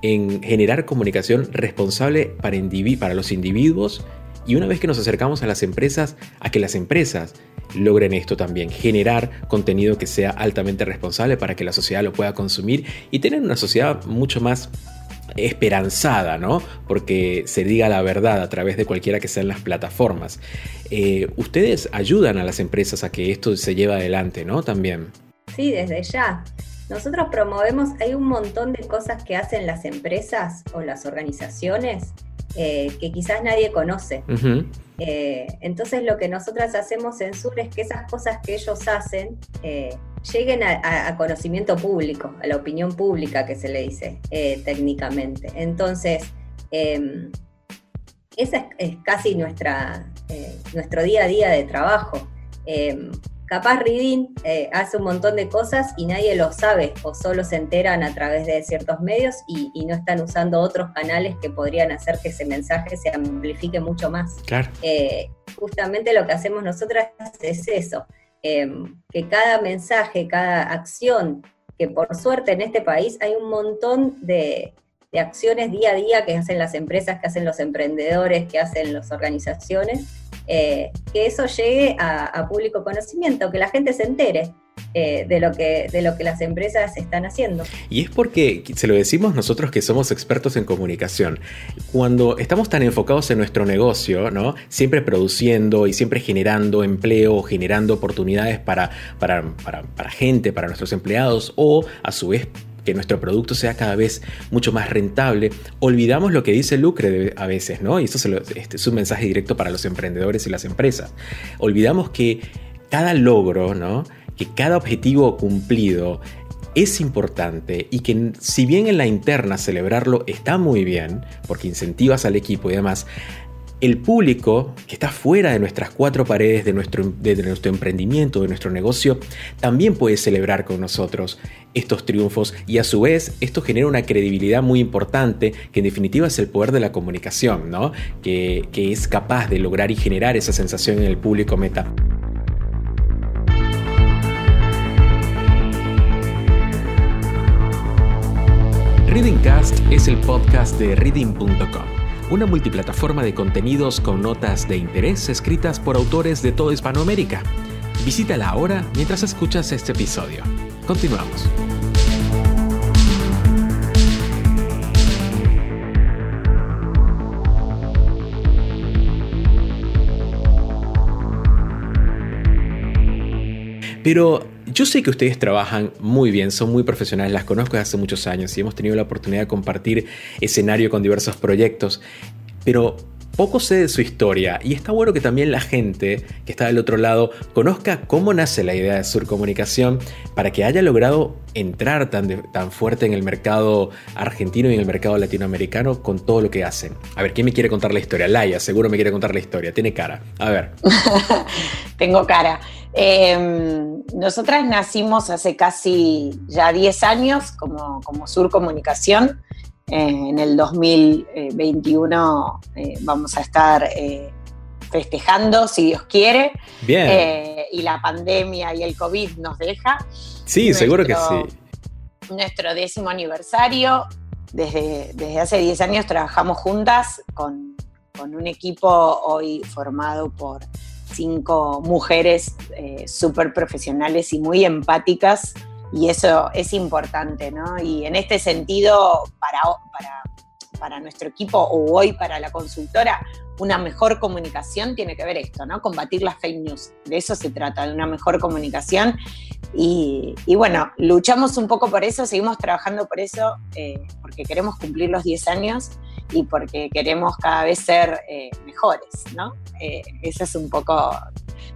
en generar comunicación responsable para los individuos y una vez que nos acercamos a las empresas, a que las empresas logren esto también, generar contenido que sea altamente responsable para que la sociedad lo pueda consumir y tener una sociedad mucho más esperanzada, ¿no? Porque se diga la verdad a través de cualquiera que sean las plataformas. Eh, ustedes ayudan a las empresas a que esto se lleve adelante, ¿no? También. Sí, desde ya. Nosotros promovemos, hay un montón de cosas que hacen las empresas o las organizaciones eh, que quizás nadie conoce. Eh, entonces lo que nosotras hacemos en Sur es que esas cosas que ellos hacen lleguen a, conocimiento público, a la opinión pública que se le dice técnicamente. Entonces, em, esa es, casi nuestra, nuestro día a día de trabajo. Em, capaz Reading eh, hace un montón de cosas y nadie lo sabe o solo se enteran a través de ciertos medios y, no están usando otros canales que podrían hacer que ese mensaje se amplifique mucho más. Claro. Eh, justamente lo que hacemos nosotras es eso, em, que cada mensaje, cada acción, que por suerte en este país hay un montón de, de acciones día a día que hacen las empresas, que hacen los emprendedores, que hacen las organizaciones, eh, que eso llegue a, público conocimiento, que la gente se entere. Eh, de, lo que, de lo que las empresas están haciendo. Y es porque, se lo decimos nosotros que somos expertos en comunicación, cuando estamos tan enfocados en nuestro negocio, ¿no? siempre produciendo y siempre generando empleo, generando oportunidades para, para, para, para gente, para nuestros empleados, o a su vez que nuestro producto sea cada vez mucho más rentable, olvidamos lo que dice Lucre a veces, ¿no? Y eso este, es un mensaje directo para los emprendedores y las empresas. Olvidamos que cada logro, ¿no? Que cada objetivo cumplido es importante y que si bien en la interna celebrarlo está muy bien, porque incentivas al equipo y demás, el público que está fuera de nuestras cuatro paredes, de nuestro, de nuestro emprendimiento, de nuestro negocio, también puede celebrar con nosotros estos triunfos y a su vez esto genera una credibilidad muy importante que en definitiva es el poder de la comunicación, ¿no? que, que es capaz de lograr y generar esa sensación en el público meta. Readingcast es el podcast de reading.com una multiplataforma de contenidos con notas de interés escritas por autores de toda Hispanoamérica. Visítala ahora mientras escuchas este episodio. Continuamos. Pero yo sé que ustedes trabajan muy bien, son muy profesionales, las conozco desde hace muchos años y hemos tenido la oportunidad de compartir escenario con diversos proyectos, pero poco sé de su historia y está bueno que también la gente que está del otro lado conozca cómo nace la idea de Surcomunicación para que haya logrado entrar tan, tan fuerte en el mercado argentino y en el mercado latinoamericano con todo lo que hacen. A ver, ¿quién me quiere contar la historia? Laia, seguro me quiere contar la historia, tiene cara. A ver. Tengo cara. Em, nosotras nacimos hace casi ya 10 años como, como Sur Comunicación. Eh, en el 2021 eh, vamos a estar eh, festejando, si Dios quiere. Bien. y la pandemia y el COVID nos deja. Sí, seguro que sí. Nuestro décimo aniversario. Desde, desde hace 10 años trabajamos juntas con, con un equipo hoy formado por cinco mujeres eh, súper profesionales y muy empáticas, y eso es importante, ¿no? Y en este sentido, para, para, nuestro equipo o hoy para la consultora, una mejor comunicación tiene que ver esto, ¿no? Combatir las fake news. De eso se trata, de una mejor comunicación. Y, bueno, luchamos un poco por eso, seguimos trabajando por eso, eh, porque queremos cumplir los 10 años y porque queremos cada vez ser eh, mejores, ¿no? Eh, es un poco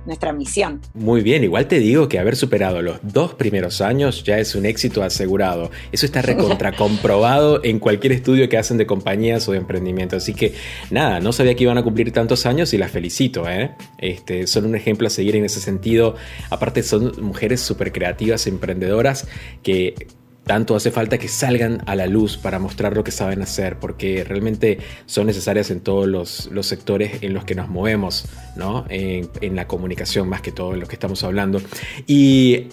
nuestra misión. Muy bien, igual te digo que haber superado los dos primeros años ya es un éxito asegurado. Eso está recontra comprobado en cualquier estudio que hacen de compañías o de emprendimiento. Así que nada, no sabía que iban a cumplir tantos años y las felicito. ¿eh? Este, son un ejemplo a seguir en ese sentido. Aparte son mujeres súper creativas, emprendedoras que tanto hace falta que salgan a la luz para mostrar lo que saben hacer, porque realmente son necesarias en todos los, sectores en los que nos movemos, ¿no? En, la comunicación más que todo, en lo que estamos hablando. Y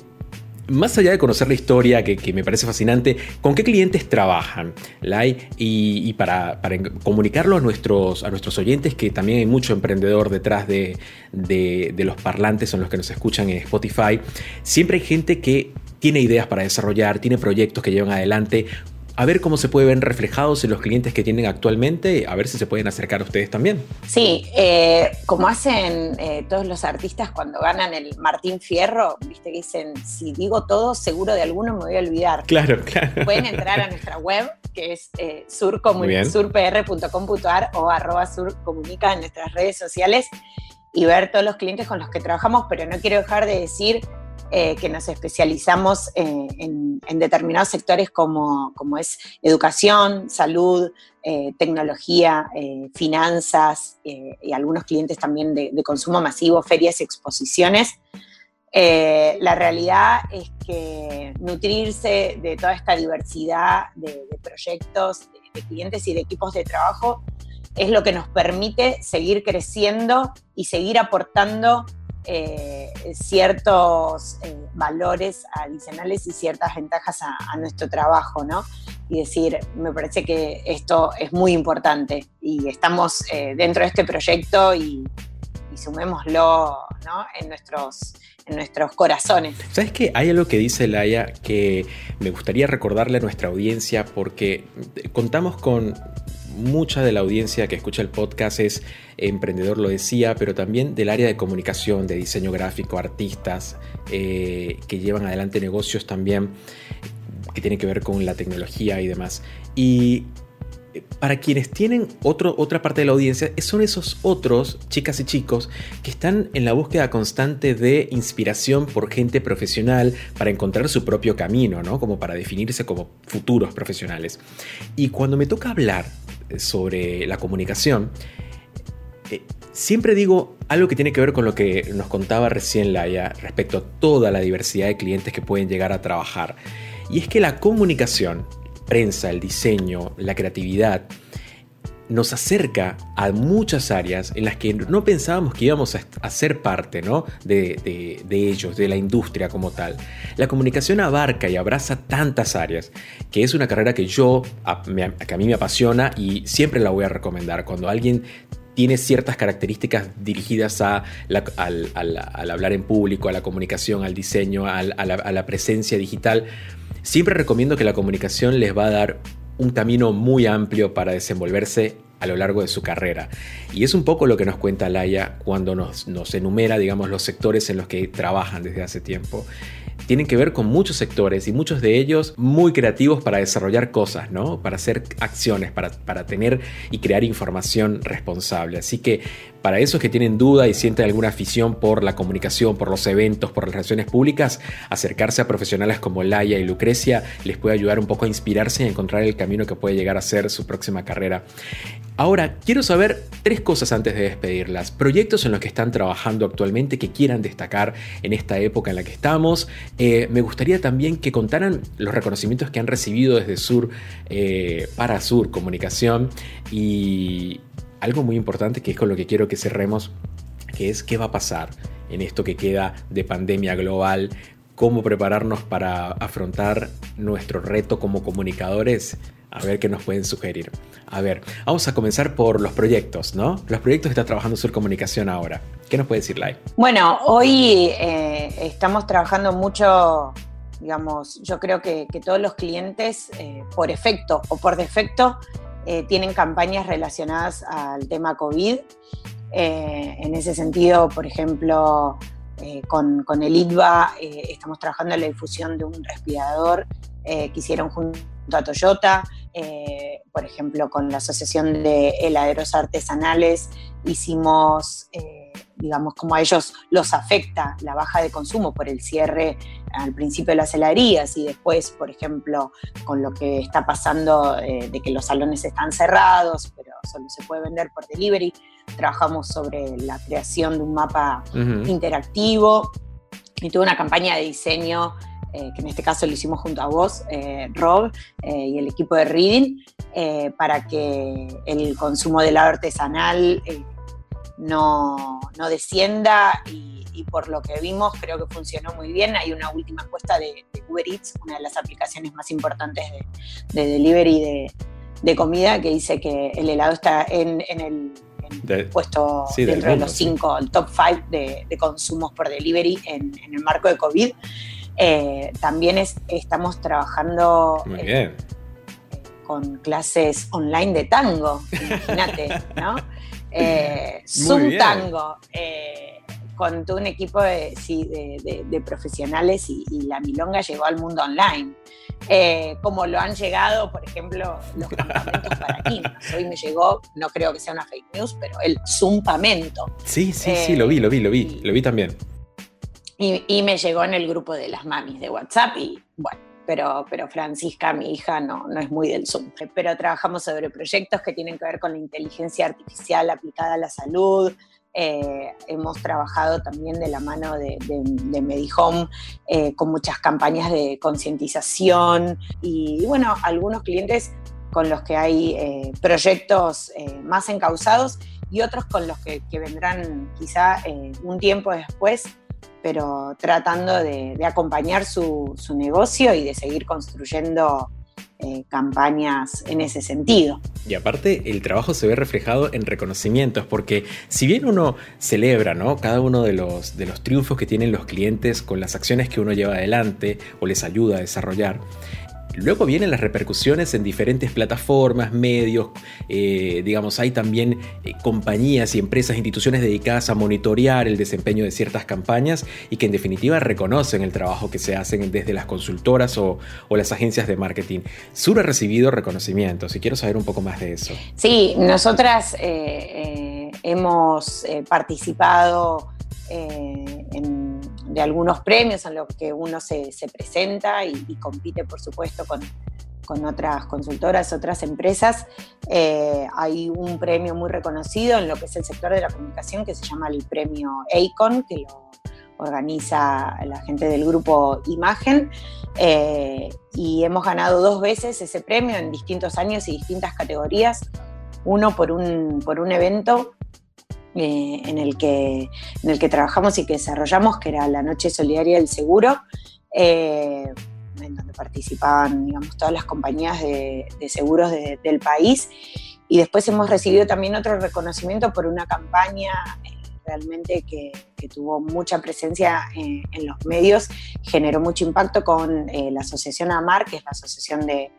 más allá de conocer la historia, que, me parece fascinante, ¿con qué clientes trabajan? Y, para, comunicarlo a nuestros, a nuestros oyentes, que también hay mucho emprendedor detrás de, de, los parlantes en los que nos escuchan en Spotify, siempre hay gente que tiene ideas para desarrollar, tiene proyectos que llevan adelante. A ver cómo se pueden ver reflejados en los clientes que tienen actualmente, a ver si se pueden acercar a ustedes también. Sí, eh, como hacen eh, todos los artistas cuando ganan el Martín Fierro, viste que dicen, si digo todo, seguro de alguno me voy a olvidar. Claro, claro. Pueden entrar a nuestra web, que es eh, surpr.com.ar o arroba surcomunica en nuestras redes sociales y ver todos los clientes con los que trabajamos, pero no quiero dejar de decir eh, que nos especializamos eh, en, determinados sectores como, es educación, salud, eh, tecnología, finanzas y algunos clientes también de, consumo masivo, ferias y exposiciones. la realidad es que nutrirse de toda esta diversidad de, proyectos, de clientes y de equipos de trabajo es lo que nos permite seguir creciendo y seguir aportando eh, ciertos eh, valores adicionales y ciertas ventajas a, nuestro trabajo, ¿no? Y decir, me parece que esto es muy importante y estamos eh, dentro de este proyecto y, sumémoslo ¿no? en, nuestros, en nuestros corazones. ¿Sabes qué? Hay algo que dice Laia que me gustaría recordarle a nuestra audiencia porque contamos con mucha de la audiencia que escucha el podcast es emprendedor, lo decía, pero también del área de comunicación, de diseño gráfico, artistas eh, que llevan adelante negocios también que tienen que ver con la tecnología y demás. Y eh, para quienes tienen otra parte de la audiencia, son esos otros, chicas y chicos, que están en la búsqueda constante de inspiración por gente profesional para encontrar su propio camino, ¿no? Como para definirse como futuros profesionales. Y cuando me toca hablar sobre la comunicación, eh, siempre digo algo que tiene que ver con lo que nos contaba recién Laia respecto a toda la diversidad de clientes que pueden llegar a trabajar. Y es que la comunicación, prensa, el diseño, la creatividad, nos acerca a muchas áreas en las que no pensábamos que íbamos a, ser parte ¿no? de, ellos, de la industria como tal. La comunicación abarca y abraza tantas áreas que es una carrera que yo, a, que a mí me apasiona y siempre la voy a recomendar. Cuando alguien tiene ciertas características dirigidas a al, hablar en público, a la comunicación, al diseño, a la presencia digital, siempre recomiendo que la comunicación les va a dar un camino muy amplio para desenvolverse a lo largo de su carrera. Y es un poco lo que nos cuenta Laia cuando nos, nos, enumera, digamos, los sectores en los que trabajan desde hace tiempo. Tienen que ver con muchos sectores y muchos de ellos muy creativos para desarrollar cosas, ¿no? Para hacer acciones, para, para tener y crear información responsable. Así que Para esos que tienen duda y sienten alguna afición por la comunicación, por los eventos, por las relaciones públicas, acercarse a profesionales como Laia y Lucrecia les puede ayudar un poco a inspirarse y a encontrar el camino que puede llegar a ser su próxima carrera. Ahora, quiero saber tres cosas antes de despedirlas. Proyectos en los que están trabajando actualmente que quieran destacar en esta época en la que estamos. Eh, me gustaría también que contaran los reconocimientos que han recibido desde Sur eh, para Sur Comunicación y, algo muy importante que es con lo que quiero que cerremos, que es qué va a pasar en esto que queda de pandemia global, cómo prepararnos para afrontar nuestro reto como comunicadores. A ver qué nos pueden sugerir. A ver, vamos a comenzar por los proyectos, ¿no? Los proyectos que está trabajando Sur Comunicación ahora. ¿Qué nos puede decir Lai? Bueno, hoy eh, estamos trabajando mucho, digamos, yo creo que, todos los clientes, eh, por efecto o por defecto, eh, tienen campañas relacionadas al tema COVID. Eh, en ese sentido, por ejemplo, eh, con, el ITBA estamos trabajando en la difusión de un respirador que hicieron junto a Toyota. por ejemplo, con la Asociación de Heladeros Artesanales hicimos digamos, cómo a ellos los afecta la baja de consumo por el cierre al principio de las heladerías y después, por ejemplo, con lo que está pasando eh, de que los salones están cerrados, pero solo se puede vender por delivery. Trabajamos sobre la creación de un mapa interactivo y tuve una campaña de diseño eh, que en este caso lo hicimos junto a vos, eh, Rob, y el equipo de Reading, para que el consumo de helado artesanal no, descienda y, por lo que vimos creo que funcionó muy bien. Hay una última encuesta de, Uber Eats, una de las aplicaciones más importantes de, delivery de, comida, que dice que el helado está en, el puesto dentro de los cinco, el top five de, consumos por delivery en, el marco de COVID. Eh, también estamos trabajando eh, con clases online de tango, imagínate, ¿no? eh, Zoom Tango, eh, con todo un equipo de, profesionales y, la milonga llegó al mundo online. Eh, como lo han llegado, por ejemplo, los campamentos para niños. Hoy me llegó, no creo que sea una fake news, pero el Zumpamento. Sí, sí, sí, lo vi, lo vi, lo vi, lo vi también. Y, y me llegó en el grupo de las mamis de WhatsApp y bueno, pero, pero Francisca, mi hija, no, no es muy del Zoom. Pero trabajamos sobre proyectos que tienen que ver con la inteligencia artificial aplicada a la salud, eh, hemos trabajado también de la mano de, Medihome eh, con muchas campañas de concientización. Y, bueno, algunos clientes con los que hay eh, proyectos más encausados y otros con los que vendrán quizá un tiempo después pero tratando de, acompañar su, negocio y de seguir construyendo eh, campañas en ese sentido. Y aparte, el trabajo se ve reflejado en reconocimientos, porque si bien uno celebra ¿no? cada uno de los, de los triunfos que tienen los clientes con las acciones que uno lleva adelante o les ayuda a desarrollar, Luego vienen las repercusiones en diferentes plataformas, medios, eh, digamos, hay también eh, compañías y empresas, instituciones dedicadas a monitorear el desempeño de ciertas campañas y que en definitiva reconocen el trabajo que se hacen desde las consultoras o, las agencias de marketing. Sur ha recibido reconocimientos y quiero saber un poco más de eso. Sí, nosotras eh, hemos participado de algunos premios en los que uno se, presenta y, compite, por supuesto, con, otras consultoras, otras empresas. Eh, hay un premio muy reconocido en lo que es el sector de la comunicación que se llama el premio ACON, que lo organiza la gente del grupo Imagen, eh, y hemos ganado dos veces ese premio en distintos años y distintas categorías. Uno por un, por un evento eh, en, el que, en el que trabajamos y que desarrollamos, que era la Noche Solidaria del Seguro, eh, en donde participaban digamos, todas las compañías de, seguros del país. Y después hemos recibido también otro reconocimiento por una campaña eh, realmente que, tuvo mucha presencia en, los medios, generó mucho impacto con la Asociación AMAR, que es la Asociación de,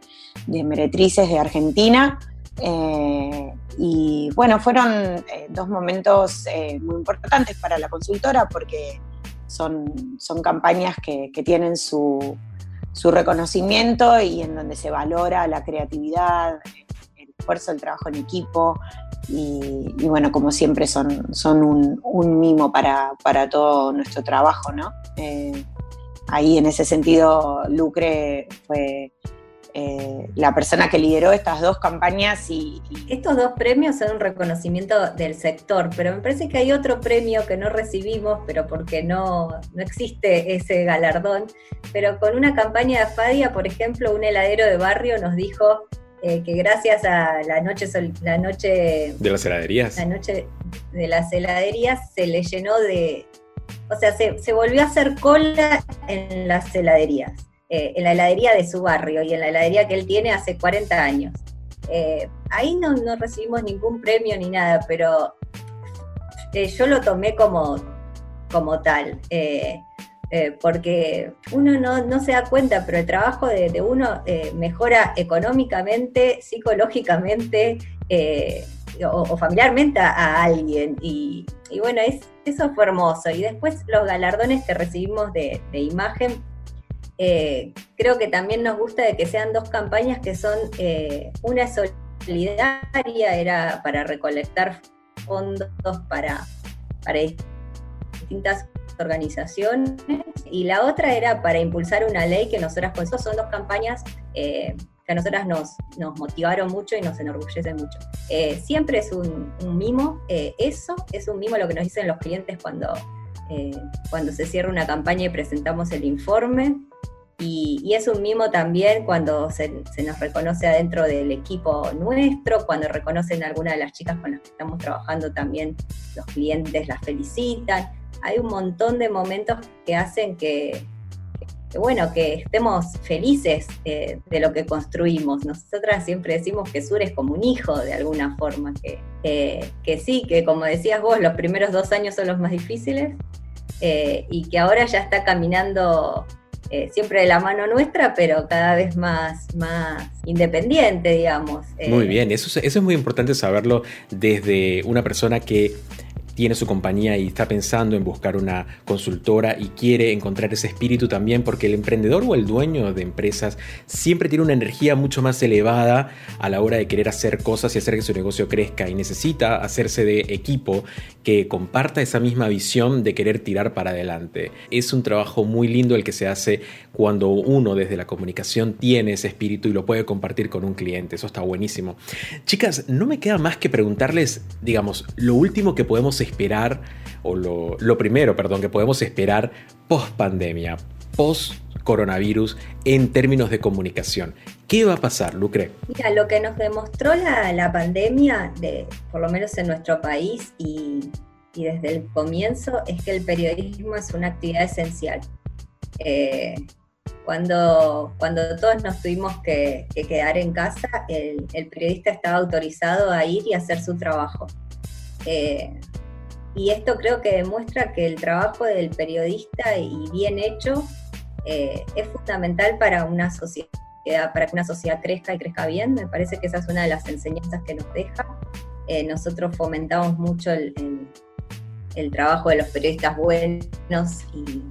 de Meretrices de Argentina, eh, y bueno, fueron eh, dos momentos eh, muy importantes para la consultora porque son, son campañas que, tienen su, reconocimiento y en donde se valora la creatividad, el esfuerzo, el trabajo en equipo y, bueno, como siempre son, son un, mimo para, todo nuestro trabajo, ¿no? Ahí en ese sentido Lucre fue eh, la persona que lideró estas dos campañas y, Estos dos premios son un reconocimiento del sector, pero me parece que hay otro premio que no recibimos, pero porque no, no existe ese galardón, pero con una campaña de Fadia, por ejemplo, un heladero de barrio nos dijo eh, que gracias a la noche, la noche... De las heladerías. La noche de las heladerías se le llenó de... O sea, se, se volvió a hacer cola en las heladerías. Eh, en la heladería de su barrio y en la heladería que él tiene hace 40 años. Eh, ahí no, recibimos ningún premio ni nada, pero eh, yo lo tomé como, como tal, porque uno no, se da cuenta, pero el trabajo de, uno mejora económicamente, psicológicamente o, familiarmente a, alguien. Y, bueno, es, eso fue hermoso. Y después los galardones que recibimos de, de imagen eh, creo que también nos gusta de que sean dos campañas que son eh, una solidaria, era para recolectar fondos para, para distintas organizaciones y la otra era para impulsar una ley que nosotras con son dos campañas eh, que a nosotras nos, nos motivaron mucho y nos enorgullecen mucho. siempre es un, mimo, eso es un mimo lo que nos dicen los clientes cuando, cuando se cierra una campaña y presentamos el informe. Y, es un mimo también cuando se, nos reconoce adentro del equipo nuestro, cuando reconocen a alguna de las chicas con las que estamos trabajando también, los clientes las felicitan. Hay un montón de momentos que hacen que, bueno, que estemos felices eh, de lo que construimos. Nosotras siempre decimos que Sur es como un hijo de alguna forma, que, que sí, que como decías vos, los primeros dos años son los más difíciles eh, y que ahora ya está caminando eh, siempre de la mano nuestra, pero cada vez más, más independiente, digamos. Muy bien, eso, eso es muy importante saberlo desde una persona que tiene su compañía y está pensando en buscar una consultora y quiere encontrar ese espíritu también porque el emprendedor o el dueño de empresas siempre tiene una energía mucho más elevada a la hora de querer hacer cosas y hacer que su negocio crezca y necesita hacerse de equipo que comparta esa misma visión de querer tirar para adelante. Es un trabajo muy lindo el que se hace cuando uno desde la comunicación tiene ese espíritu y lo puede compartir con un cliente. Eso está buenísimo. Chicas, no me queda más que preguntarles, digamos, lo último que podemos esperar, o lo, primero, perdón, que podemos esperar post pandemia, post coronavirus en términos de comunicación. ¿Qué va a pasar, Lucre? Mira, lo que nos demostró la, pandemia, de, por lo menos en nuestro país y, desde el comienzo, es que el periodismo es una actividad esencial. Eh, cuando, cuando todos nos tuvimos que, quedar en casa, el, periodista estaba autorizado a ir y hacer su trabajo. Eh, y esto creo que demuestra que el trabajo del periodista y bien hecho eh, es fundamental para una sociedad, para que una sociedad crezca y crezca bien. Me parece que esa es una de las enseñanzas que nos deja. Eh, nosotros fomentamos mucho el, el, trabajo de los periodistas buenos y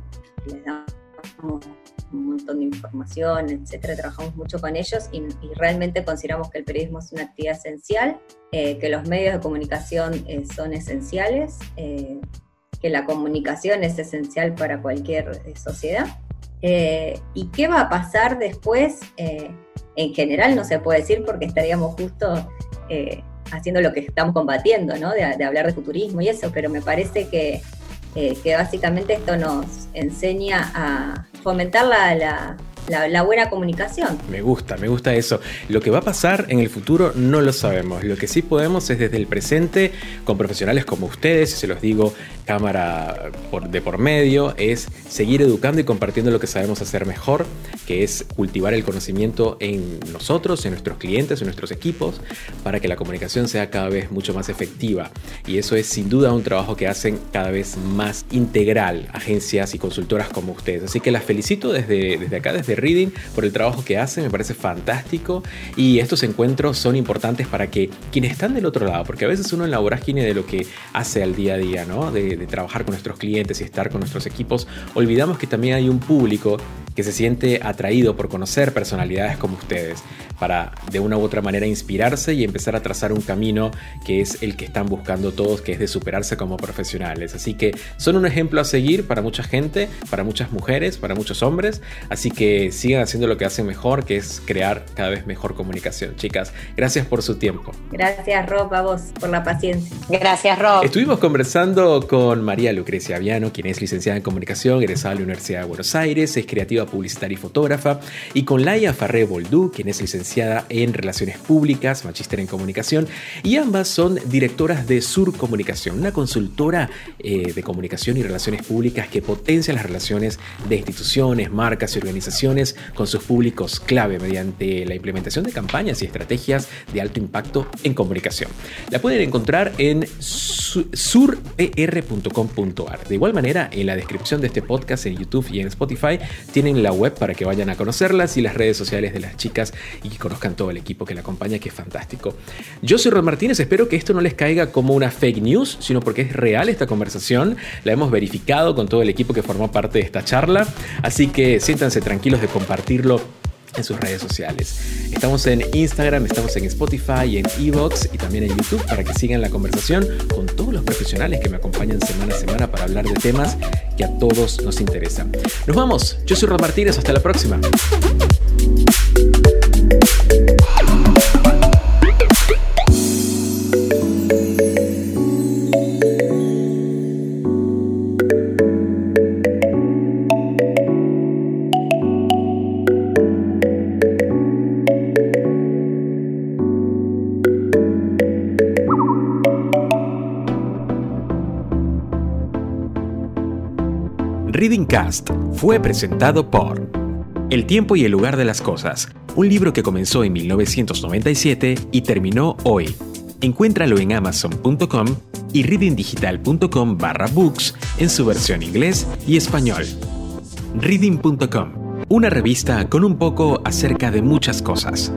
les damos un montón de información, etcétera. Trabajamos mucho con ellos y, realmente consideramos que el periodismo es una actividad esencial, eh, que los medios de comunicación eh, son esenciales, eh, que la comunicación es esencial para cualquier sociedad. ¿Y qué va a pasar después? en general no se puede decir porque estaríamos justo haciendo lo que estamos combatiendo, ¿no? De, de hablar de futurismo y eso, pero me parece que eh, que básicamente esto nos enseña a fomentar la, la, buena comunicación. Me gusta, me gusta eso. Lo que va a pasar en el futuro no lo sabemos. Lo que sí podemos es desde el presente, con profesionales como ustedes, y se los digo cámara de por medio, es seguir educando y compartiendo lo que sabemos hacer mejor, que es cultivar el conocimiento en nosotros, en nuestros clientes, en nuestros equipos, para que la comunicación sea cada vez mucho más efectiva. Y eso es sin duda un trabajo que hacen cada vez más integral agencias y consultoras como ustedes. Así que las felicito desde, desde acá, desde Reading por el trabajo que hace, me parece fantástico y estos encuentros son importantes para que quienes están del otro lado, porque a veces uno en la vorágine de lo que hace al día a día, ¿no? De, trabajar con nuestros clientes y estar con nuestros equipos, olvidamos que también hay un público que se siente atraído por conocer personalidades como ustedes, para de una u otra manera inspirarse y empezar a trazar un camino que es el que están buscando todos, que es de superarse como profesionales. Así que son un ejemplo a seguir para mucha gente, para muchas mujeres, para muchos hombres, así que sigan haciendo lo que hacen mejor, que es crear cada vez mejor comunicación. Chicas, gracias por su tiempo. Gracias Rob, a vos por la paciencia. Gracias Rob. Estuvimos conversando con María Lucrecia Aviano, quien es licenciada en comunicación, egresada de la Universidad de Buenos Aires, es creativa publicitaria y fotógrafa, y con Laia Farré Boldú, quien es licenciada en Relaciones Públicas, magíster en comunicación, y ambas son directoras de Sur Comunicación, una consultora eh, de comunicación y relaciones públicas que potencia las relaciones de instituciones, marcas y organizaciones con sus públicos clave mediante la implementación de campañas y estrategias de alto impacto en comunicación. La pueden encontrar en surpr.com.ar. De igual manera, en la descripción de este podcast en YouTube y en Spotify tienen la web para que vayan a conocerlas y las redes sociales de las chicas y conozcan todo el equipo que la acompaña, que es fantástico. Yo soy Rod Martínez, espero que esto no les caiga como una fake news, sino porque es real esta conversación, la hemos verificado con todo el equipo que formó parte de esta charla, así que siéntanse tranquilos de compartirlo en sus redes sociales. Estamos en Instagram, estamos en Spotify, en Evox y también en YouTube para que sigan la conversación con todos los profesionales que me acompañan semana a semana para hablar de temas que a todos nos interesan. Nos vamos, yo soy Rod Martínez, hasta la próxima. Fue presentado por El tiempo y el lugar de las cosas, un libro que comenzó en 1997 y terminó hoy. Encuéntralo en amazon.com y readingdigital.com barra books en su versión inglés y español. Reading.com, una revista con un poco acerca de muchas cosas.